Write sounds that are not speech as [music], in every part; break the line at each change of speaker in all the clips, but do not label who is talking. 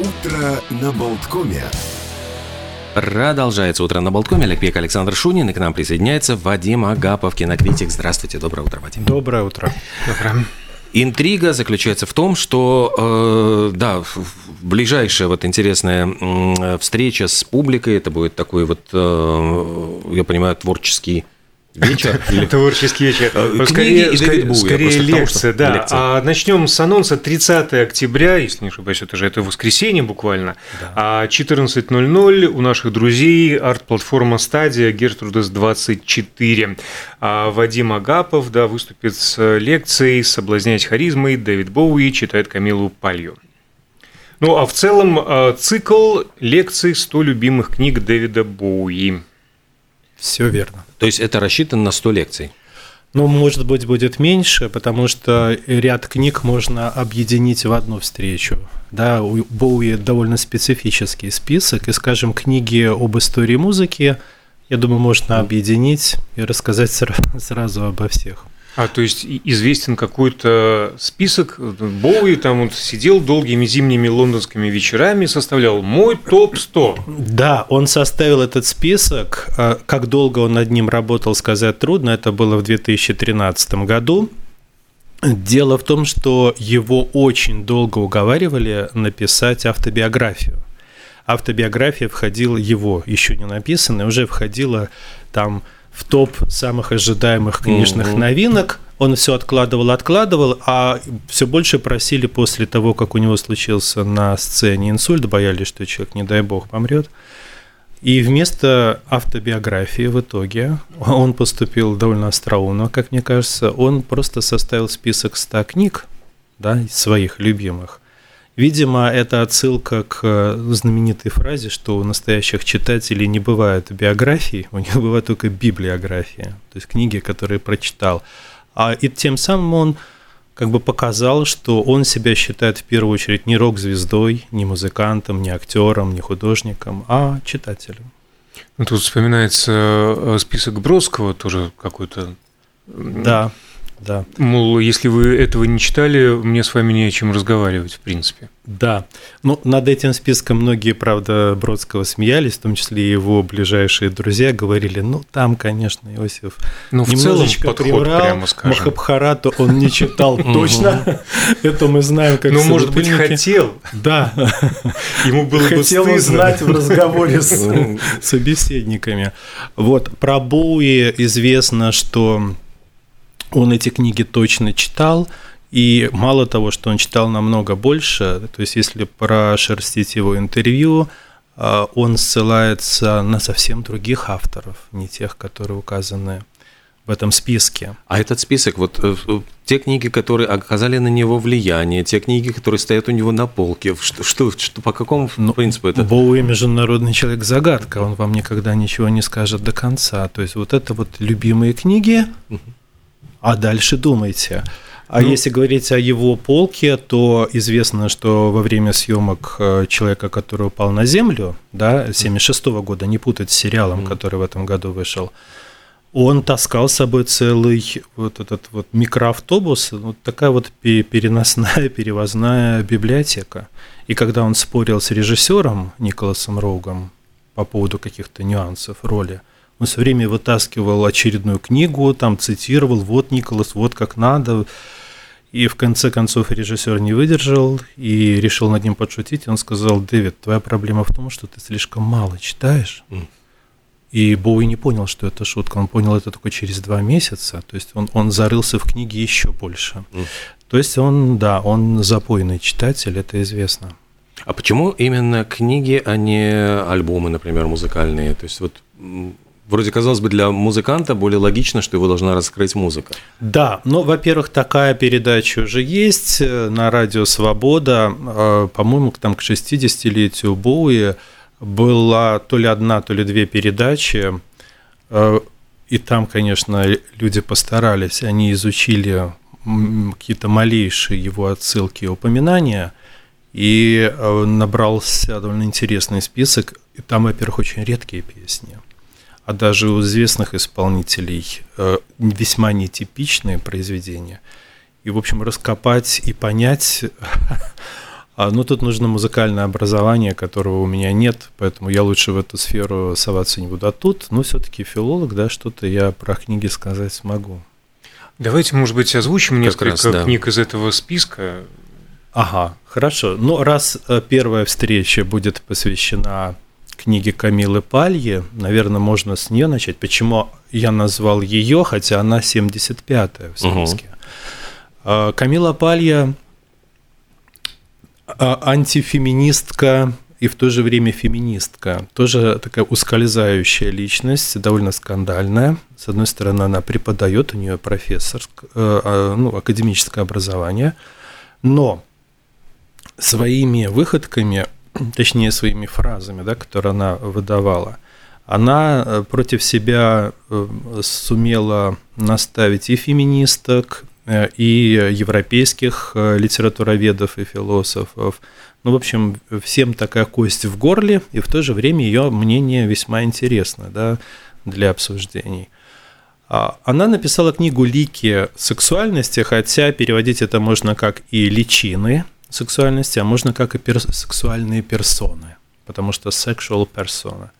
Утро на Болткоме.
Продолжается утро на Болткоме. Олег Пек, Александр Шунин. И к нам присоединяется Вадим Агапов, кинокритик. Здравствуйте, доброе утро, Вадим.
Доброе утро.
Доброе.
Интрига заключается в том, что, э, да, ближайшая вот интересная э, встреча с публикой, это будет такой вот, э, я понимаю, творческий вечер. [laughs]
Или... Творческий вечер.
Книги
Скорее, лекция, да.
лекция.
А начнем с анонса 30 октября, если не ошибаюсь, это же это воскресенье буквально. А 14.00 у наших друзей арт-платформа Стадия Гертрудес 24. А Вадим Агапов, да, выступит с лекцией «Соблазнять харизмой» Дэвид Боуи читает Камилу Палью. Ну, а в целом а, цикл лекций «100 любимых книг Дэвида Боуи».
Все верно.
То есть это рассчитано на 100 лекций.
Ну, может быть, будет меньше, потому что ряд книг можно объединить в одну встречу. Да, у Боуи довольно специфический список, и, скажем, книги об истории музыки, я думаю, можно объединить и рассказать сра- сразу обо всех.
А, то есть известен какой-то список. Боуи там вот сидел долгими зимними лондонскими вечерами, составлял мой топ-100.
Да, он составил этот список. А Как долго он над ним работал, сказать трудно. Это было в 2013 году. Дело в том, что его очень долго уговаривали написать автобиографию. Автобиография входила его, еще не написанная, уже входила там в топ самых ожидаемых книжных
Мгм.
новинок. Он все откладывал, откладывал, а все больше просили после того, как у него случился на сцене инсульт, боялись, что человек, не дай бог, помрет. И вместо автобиографии в итоге он поступил довольно остроумно, как мне кажется. Он просто составил список 100 книг, да, своих любимых. Видимо, это отсылка к э, знаменитой фразе, что у настоящих читателей не бывает биографий, у них бывает только библиография, то есть книги, которые прочитал. А и тем самым он как бы показал, что он себя считает в первую очередь не рок-звездой, не музыкантом, не актером, не художником, а читателем.
Ну, Тут вспоминается э, список Бродского тоже какой-то.
Да, да,
Мол, если вы этого не читали, мне с вами не о чем разговаривать, в принципе.
да. Ну, над этим списком многие, правда, Бродского смеялись, в том числе и его ближайшие друзья говорили, ну, там, конечно, Иосиф
Ну, в целом подход,
приврал,
прямо скажем.
Махабхарату он не читал точно, это мы знаем как
Ну, может быть, хотел.
Да,
Ему было бы
хотел узнать в разговоре с собеседниками. Вот, про Боуи известно, что он эти книги точно читал, и мало того, что он читал намного больше, то есть если прошерстить его интервью, а, он ссылается на совсем других авторов, не тех, которые указаны в этом списке.
А этот список, вот э, те книги, которые оказали на него влияние, те книги, которые стоят у него на полке, что, что, что- по какому
Ну,
принципу это?
Боуи международный человек загадка, он вам никогда ничего не скажет до конца. То есть вот это вот любимые книги, а дальше думайте. А
Ну-
если говорить о его полке, то известно, что во время съемок э, человека, который упал на землю, да, 76 года, не путать с сериалом, который в этом году вышел, он таскал с собой целый вот этот вот микроавтобус, вот такая вот пе- переносная, [laughs] перевозная библиотека. И когда он спорил с режиссером Николасом Роугом по поводу каких-то нюансов роли, он все время вытаскивал очередную книгу, там цитировал, вот, Николас, вот как надо. И в конце концов режиссер не выдержал и решил над ним подшутить. Он сказал, Дэвид, твоя проблема в том, что ты слишком мало читаешь.
Мгм.
И Боуи не понял, что это шутка. Он понял это только через два месяца. То есть он, он зарылся в книги еще больше.
Мгм.
То есть он, да, он запойный читатель, это известно.
А почему именно книги, а не альбомы, например, музыкальные? То есть вот вроде казалось бы для музыканта более логично, что его должна раскрыть музыка.
Да, ну, во-первых, такая передача уже есть э, на радио «Свобода». Э, По-моему, там к 60-летию Боуи была то ли одна, то ли две передачи. Э, И там, конечно, люди постарались, они изучили какие-то малейшие его отсылки и упоминания, и э, набрался довольно интересный список. И там, во-первых, очень редкие песни а даже у известных исполнителей э, весьма нетипичные произведения. И, в общем, раскопать и понять, [laughs] А, ну, тут нужно музыкальное образование, которого у меня нет, поэтому я лучше в эту сферу соваться не буду. А тут, ну, все-таки филолог, да, что-то я про книги сказать смогу.
Давайте, может быть, озвучим как несколько раз, да. книг из этого списка.
Ага, хорошо. Ну, раз э, первая встреча будет посвящена книге Камилы Пальи, наверное, можно с нее начать. Почему я назвал ее, хотя она 75-я в списке. Угу. Камила Палья а, антифеминистка и в то же время феминистка. Тоже такая ускользающая личность, довольно скандальная. С одной стороны, она преподает, у нее профессор, э, а, ну, академическое образование, но своими выходками, [clears throat] точнее своими фразами, да, которые она выдавала, она э, против себя э, сумела наставить и феминисток, Э, и европейских литературоведов и философов. Ну, в общем, всем такая кость в горле, и в то же время ее мнение весьма интересно да, для обсуждений. А, она написала книгу «Лики сексуальности», хотя переводить это можно как и «личины сексуальности», а можно как и пер сексуальные персоны, потому что sexual persona.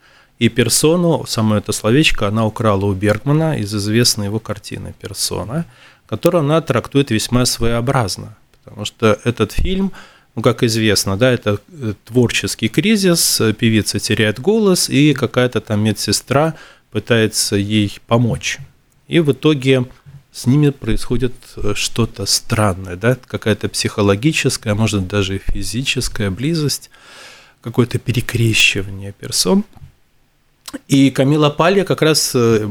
И персону, само это словечко, она украла у Бергмана из известной его картины «Персона», которую она трактует весьма своеобразно, потому что этот фильм, ну, как известно, да, это э, творческий кризис, певица теряет голос, и какая-то там медсестра пытается ей помочь. И в итоге с ними происходит э, что-то странное, да, какая-то психологическая, может даже физическая близость, какое-то перекрещивание персон. И Камила Палья как раз э,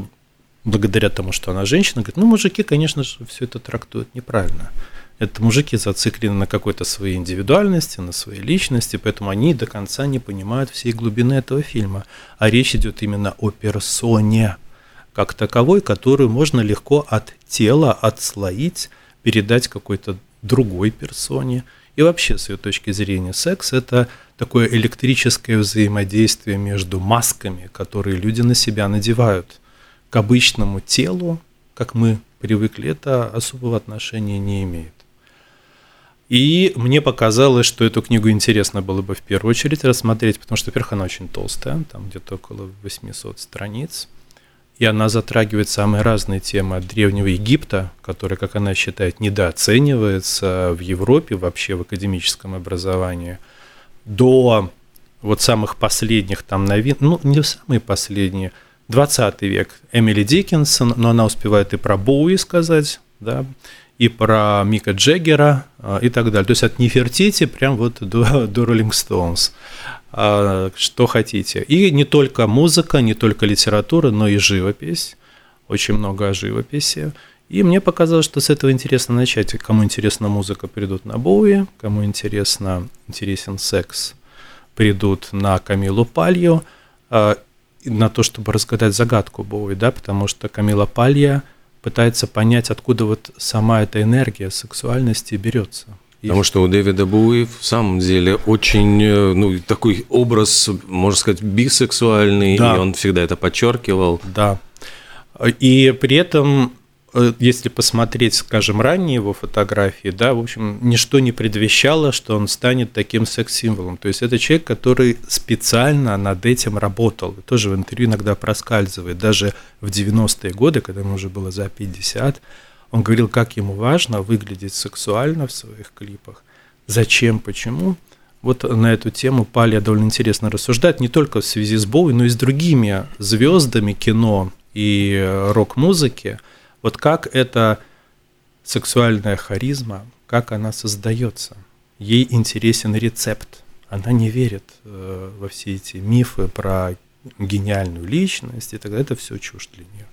благодаря тому, что она женщина, говорит, ну, мужики, конечно же, все это трактуют неправильно. Это мужики зациклены на какой-то своей индивидуальности, на своей личности, поэтому они до конца не понимают всей глубины этого фильма. А речь идет именно о персоне, как таковой, которую можно легко от тела отслоить, передать какой-то другой персоне. И вообще, с ее точки зрения, секс – это такое электрическое взаимодействие между масками, которые люди на себя надевают – к обычному телу, как мы привыкли, это особого отношения не имеет. И мне показалось, что эту книгу интересно было бы в первую очередь рассмотреть, потому что, во-первых, она очень толстая, там где-то около 800 страниц, и она затрагивает самые разные темы от Древнего Египта, который, как она считает, недооценивается в Европе вообще в академическом образовании, до вот самых последних там новин, ну, не самые последние – 20 век Эмили Диккенсон, но она успевает и про Боуи сказать, да, и про Мика Джеггера а, и так далее. То есть от Нефертити прям вот до, [laughs] до Rolling Stones. А, что хотите. И не только музыка, не только литература, но и живопись. Очень много о живописи. И мне показалось, что с этого интересно начать. Кому интересна музыка, придут на Боуи. Кому интересно, интересен секс, придут на Камилу Палью. А, на то, чтобы разгадать загадку Боуи, да, потому что Камила Палья пытается понять, откуда вот сама эта энергия сексуальности берется.
Потому что у Дэвида Буи в самом деле очень э, ну, такой образ, можно сказать, бисексуальный, да. и он всегда это подчеркивал.
Да. И при этом если посмотреть, скажем, ранние его фотографии, да, в общем, ничто не предвещало, что он станет таким секс-символом. То есть это человек, который специально над этим работал. Тоже в интервью иногда проскальзывает. Даже в 90-е годы, когда ему уже было за 50, он говорил, как ему важно выглядеть сексуально в своих клипах. Зачем, почему? Вот на эту тему Палия довольно интересно рассуждает, не только в связи с Боуи, но и с другими звездами кино и э, рок-музыки – вот как эта сексуальная харизма, как она создается. Ей интересен рецепт. Она не верит э, во все эти мифы про гениальную личность и так далее. Это все чушь для нее.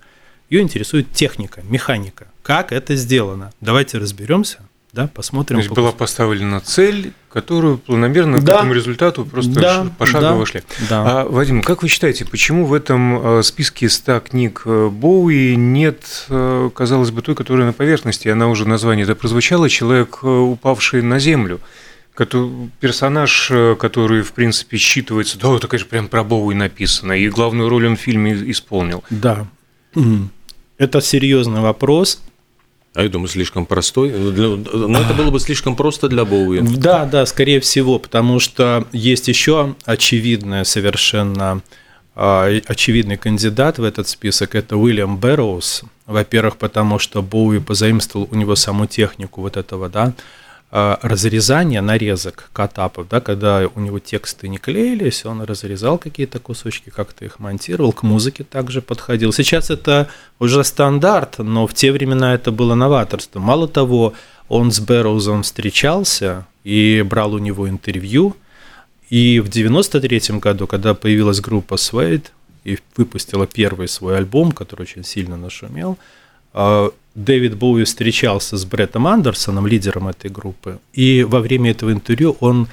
Ее интересует техника, механика. Как это сделано? Давайте разберемся да, посмотрим.
То есть была поставлена цель, которую планомерно да. к этому результату просто да, пошагово да, шли. Да. А, Вадим, как вы считаете, почему в этом э, списке 100 книг э, Боуи нет, э, казалось бы, той, которая на поверхности, она уже название это прозвучало, «Человек, упавший на землю», персонаж, который, в принципе, считывается, да, это, конечно, прям про Боуи написано, и главную роль он в фильме исполнил.
Да, это серьезный вопрос –
А я думаю, слишком простой. Но ну, это было бы слишком просто для Боуи.
Да, да, скорее всего, потому что есть еще очевидная совершенно а, очевидный кандидат в этот список – это Уильям Бэрроуз. Во-первых, потому что Боуи позаимствовал у него саму технику вот этого, да, разрезания нарезок катапов, да, когда у него тексты не клеились, он разрезал какие-то кусочки, как-то их монтировал, к музыке также подходил. Сейчас это уже стандарт, но в те времена это было новаторство. Мало того, он с Бэрроузом встречался и брал у него интервью, и в 93 году, когда появилась группа Suede и выпустила первый свой альбом, который очень сильно нашумел, а, Дэвид Боуи встречался с Бреттом Андерсоном, лидером этой группы, и во время этого интервью он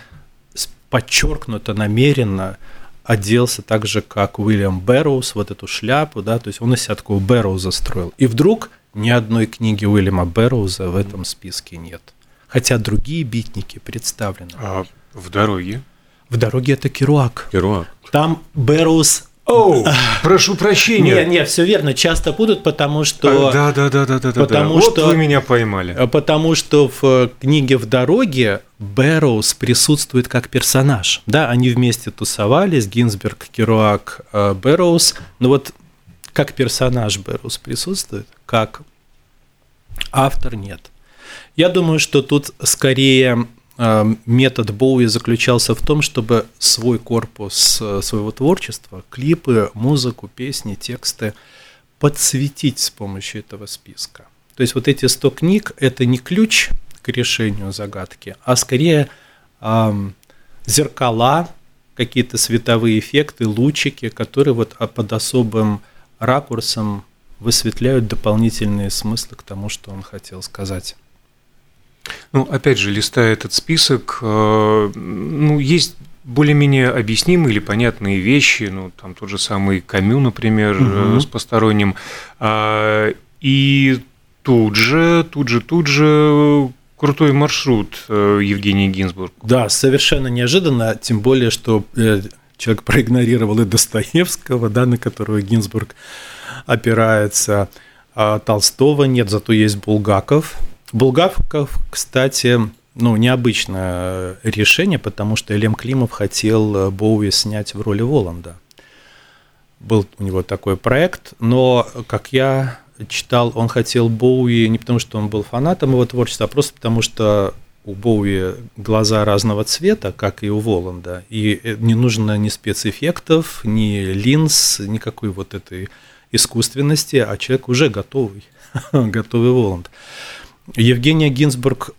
подчеркнуто, намеренно оделся так же, как Уильям Бэрроуз, вот эту шляпу, да, то есть он из себя такого Бэрроуза строил. И вдруг ни одной книги Уильяма Бэрроуза в этом списке нет. Хотя другие битники представлены.
А в дороге?
В дороге это Керуак.
Керуак.
Там Бэрроуз
о, [laughs] прошу прощения.
Нет, нет, все верно, часто путают, потому что...
Да, да, да, да, да,
потому
да.
Что,
вот вы меня поймали.
Э, потому что в э, книге «В дороге» Бэрроуз присутствует как персонаж. Да, они вместе тусовались, Гинзберг, Керуак, э, Бэрроуз. Но вот как персонаж Бэрроуз присутствует, как автор нет. Я думаю, что тут скорее Э, метод Боуи заключался в том, чтобы свой корпус э, своего творчества, клипы, музыку, песни, тексты подсветить с помощью этого списка. То есть вот эти 100 книг – это не ключ к решению загадки, а скорее эм, зеркала, какие-то световые эффекты, лучики, которые вот а, под особым ракурсом высветляют дополнительные смыслы к тому, что он хотел сказать.
Ну, опять же, листая этот список, э, ну, есть более-менее объяснимые или понятные вещи, ну, там тот же самый Камю, например, угу. с посторонним, а, и тут же, тут же, тут же крутой маршрут э, Евгений Гинзбург.
Да, совершенно неожиданно, тем более, что человек проигнорировал и Достоевского, да, на которого Гинзбург опирается, а Толстого нет, зато есть Булгаков, Булгаков, кстати, ну, необычное решение, потому что Элем Климов хотел э, Боуи снять в роли Воланда. Был у него такой проект, но, как я читал, он хотел Боуи не потому, что он был фанатом его творчества, а просто потому, что у Боуи глаза разного цвета, как и у Воланда, и э, не нужно ни спецэффектов, ни линз, никакой вот этой искусственности, а человек уже готовый, [laughs] готовый Воланд. Евгения Гинзбург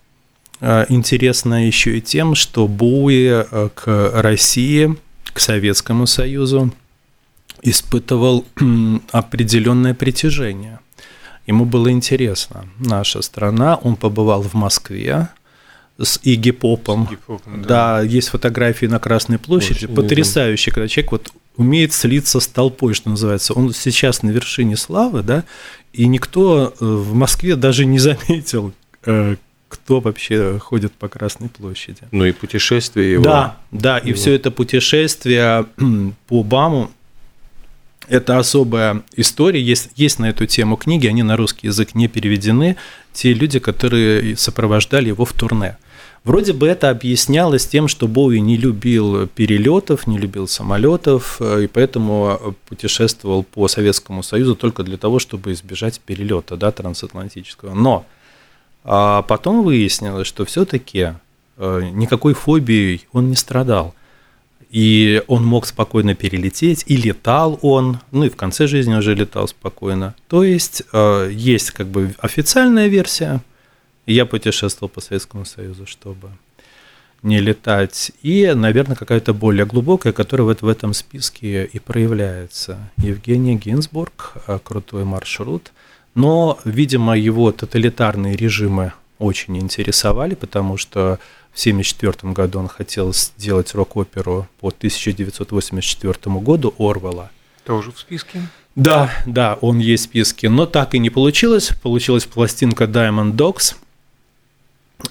э, интересна еще и тем, что Буи э, к России, к Советскому Союзу испытывал определенное притяжение. Ему было интересно. Наша страна, он побывал в Москве, с Игги Попом. да. да, есть фотографии на Красной площади. Очень Потрясающий, когда человек вот умеет слиться с толпой, что называется. Он сейчас на вершине славы, да, и никто э, в Москве даже не заметил, э, кто вообще ходит по Красной площади.
Ну и путешествие его.
Да, да, его. и все это путешествие по БАМу, это особая история, есть, есть на эту тему книги, они на русский язык не переведены, те люди, которые сопровождали его в турне. Вроде бы это объяснялось тем, что Боуи не любил перелетов, не любил самолетов, э, и поэтому путешествовал по Советскому Союзу только для того, чтобы избежать перелета да, трансатлантического. Но а потом выяснилось, что все-таки э, никакой фобией он не страдал. И он мог спокойно перелететь, и летал он, ну и в конце жизни уже летал спокойно. То есть э, есть как бы официальная версия, я путешествовал по Советскому Союзу, чтобы не летать. И, наверное, какая-то более глубокая, которая вот в этом списке и проявляется. Евгений Гинзбург, э, крутой маршрут. Но, видимо, его тоталитарные режимы очень интересовали, потому что в 1974 году он хотел сделать рок-оперу по 1984 году Орвела.
Тоже в списке?
Да, да, он есть в списке, но так и не получилось. Получилась пластинка Diamond Dogs,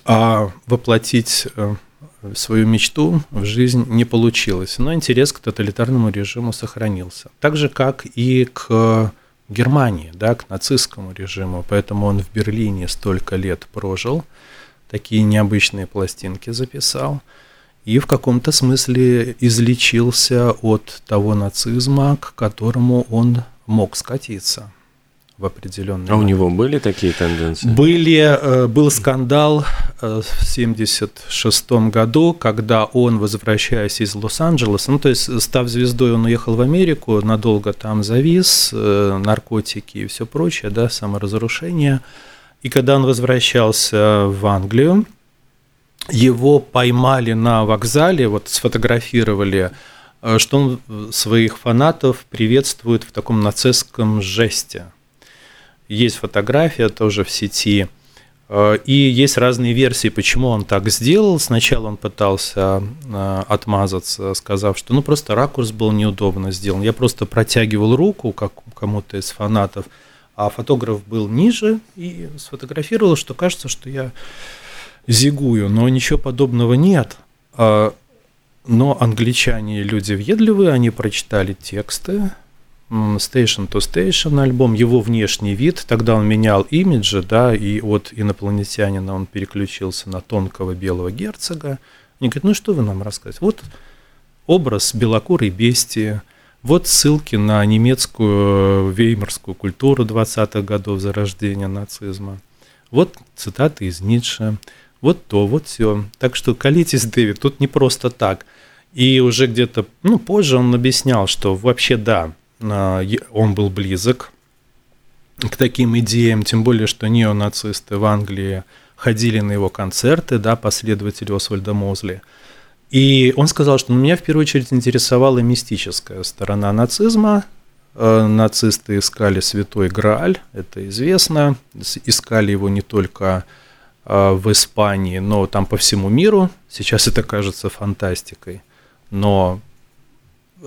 а воплотить э, свою мечту в жизнь не получилось. Но интерес к тоталитарному режиму сохранился. Так же, как и к Германии, да, к нацистскому режиму, поэтому он в Берлине столько лет прожил, такие необычные пластинки записал и в каком-то смысле излечился от того нацизма, к которому он мог скатиться в определенный
А у него были такие тенденции?
Были, э, был скандал э, в 1976 году, когда он, возвращаясь из Лос-Анджелеса, ну, то есть, став звездой, он уехал в Америку, надолго там завис, э, наркотики и все прочее, да, саморазрушение. И когда он возвращался в Англию, его поймали на вокзале, вот сфотографировали, что он своих фанатов приветствует в таком нацистском жесте. Есть фотография тоже в сети. Э, и есть разные версии, почему он так сделал. Сначала он пытался э, отмазаться, сказав, что ну просто ракурс был неудобно сделан. Я просто протягивал руку как кому-то из фанатов, а фотограф был ниже и сфотографировал, что кажется, что я зигую, но ничего подобного нет. А, но англичане люди въедливые, они прочитали тексты, Station to Station альбом, его внешний вид, тогда он менял имиджи, да, и от инопланетянина он переключился на тонкого белого герцога. Они говорят, ну что вы нам рассказываете? Вот образ белокурой бестии, вот ссылки на немецкую веймарскую культуру 20-х годов зарождения нацизма. Вот цитаты из Ницше, вот то, вот все. Так что колитесь, Дэвид, тут не просто так. И уже где-то, ну, позже он объяснял, что вообще да, он был близок к таким идеям, тем более, что неонацисты в Англии ходили на его концерты, да, последователи Освальда Мозли. И он сказал, что меня в первую очередь интересовала мистическая сторона нацизма. Э, нацисты искали святой Грааль, это известно. Искали его не только э, в Испании, но там по всему миру. Сейчас это кажется фантастикой. Но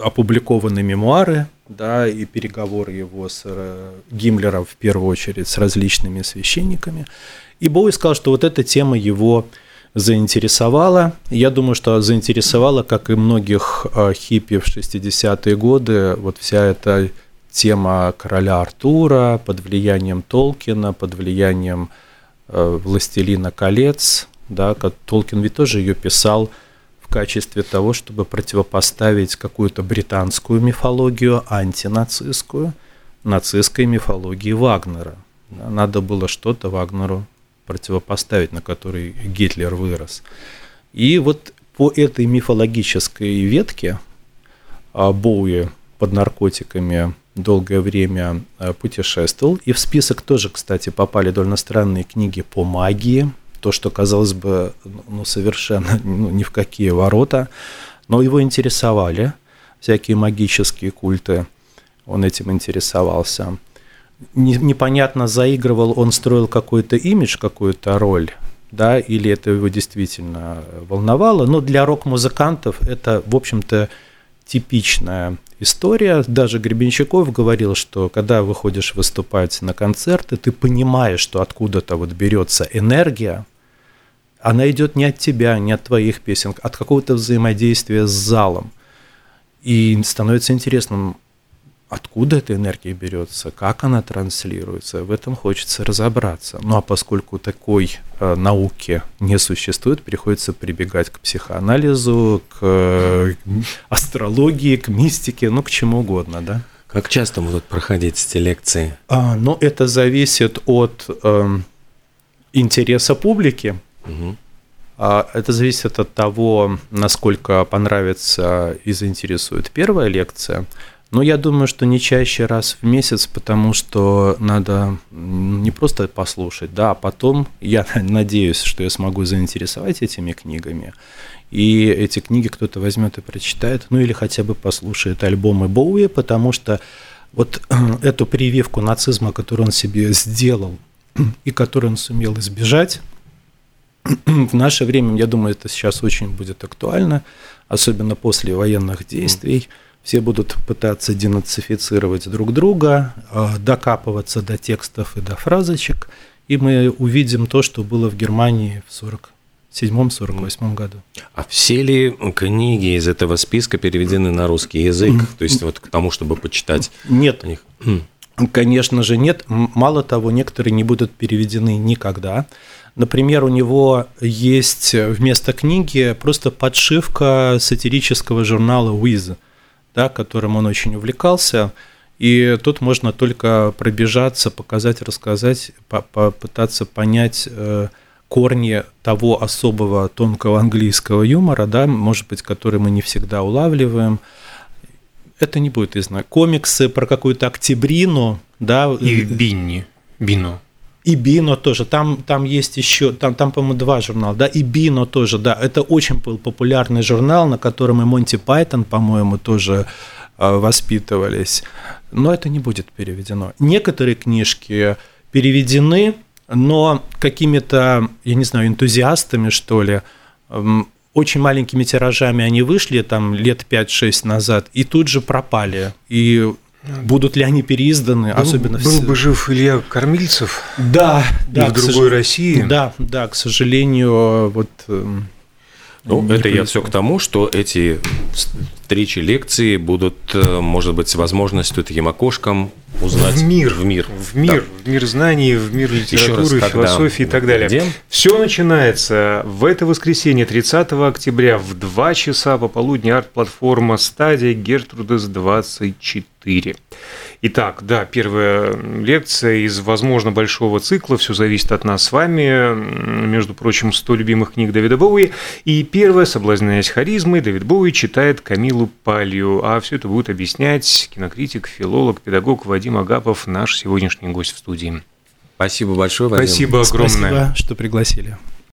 опубликованы мемуары да, и переговоры его с э, Гиммлером в первую очередь с различными священниками. И Боуи сказал, что вот эта тема его заинтересовала. Я думаю, что заинтересовала, как и многих э, хиппи в 60-е годы, вот вся эта тема короля Артура под влиянием Толкина, под влиянием э, «Властелина колец». Да, Толкин ведь тоже ее писал – качестве того, чтобы противопоставить какую-то британскую мифологию, антинацистскую, нацистской мифологии Вагнера. Надо было что-то Вагнеру противопоставить, на который Гитлер вырос. И вот по этой мифологической ветке а, Боуи под наркотиками долгое время а, путешествовал. И в список тоже, кстати, попали довольно странные книги по магии, то, что, казалось бы, ну, совершенно ну, ни в какие ворота, но его интересовали всякие магические культы, он этим интересовался. Непонятно, заигрывал он, строил какой-то имидж, какую-то роль, да, или это его действительно волновало, но для рок-музыкантов это, в общем-то, типичная история. Даже Гребенщиков говорил, что когда выходишь выступать на концерты, ты понимаешь, что откуда-то вот берется энергия, она идет не от тебя, не от твоих песен, а от какого-то взаимодействия с залом. И становится интересным, откуда эта энергия берется, как она транслируется. В этом хочется разобраться. Ну а поскольку такой э, науки не существует, приходится прибегать к психоанализу, к э, астрологии, к мистике, ну к чему угодно, да.
Как часто будут проходить эти лекции?
А, ну, это зависит от э, интереса публики. Угу. Это зависит от того, насколько понравится и заинтересует первая лекция. Но я думаю, что не чаще раз в месяц, потому что надо не просто послушать, да, а потом я [laughs] надеюсь, что я смогу заинтересовать этими книгами. И эти книги кто-то возьмет и прочитает, ну или хотя бы послушает альбомы Боуи, потому что вот [clears throat] эту прививку нацизма, которую он себе сделал [clears throat] и которую он сумел избежать, [clears throat] в наше время, я думаю, это сейчас очень будет актуально, особенно после военных действий. Все будут пытаться денацифицировать друг друга, а, докапываться до текстов и до фразочек, и мы увидим то, что было в Германии в 47-48 году.
А все ли книги из этого списка переведены на русский язык? То есть вот к тому, чтобы почитать
Нет.
них?
Конечно же, нет. Мало того, некоторые не будут переведены никогда. Например, у него есть вместо книги просто подшивка сатирического журнала «Wiz», да, которым он очень увлекался. И тут можно только пробежаться, показать, рассказать, попытаться понять э, корни того особого тонкого английского юмора, да, может быть, который мы не всегда улавливаем. Это не будет из комиксы про какую-то октябрину, да.
И Бинни, Бино.
И Бино тоже. Там, там есть еще, там, там по-моему, два журнала, да, и Бино тоже, да. Это очень был популярный журнал, на котором и Монти Пайтон, по-моему, тоже э, воспитывались. Но это не будет переведено. Некоторые книжки переведены, но какими-то, я не знаю, энтузиастами, что ли, эм, очень маленькими тиражами они вышли там лет 5-6 назад и тут же пропали. И Будут ли они переизданы,
был,
особенно
был в... бы жив Илья Кормильцев.
Да, да.
в другой сож... России.
Да, да, к сожалению, вот. Эм,
ну, это происходит. я все к тому, что эти встречи, лекции будут, э, может быть, с возможностью таким окошком узнать
в мир,
в мир,
в мир, да. в мир знаний, в мир литературы, раз, философии и так далее. Где? Все начинается в это воскресенье, 30 октября в 2 часа пополудни арт-платформа «Стадия Гертрудес 24». Итак, да, первая лекция из, возможно, большого цикла. Все зависит от нас с вами. Между прочим, 100 любимых книг Давида Боуи. И первая, соблазняясь харизмой, Давид Боуи читает Камилу Палью. А все это будет объяснять кинокритик, филолог, педагог Вадим Агапов, наш сегодняшний гость в студии.
Спасибо большое, Вадим.
Спасибо огромное.
Спасибо, что пригласили.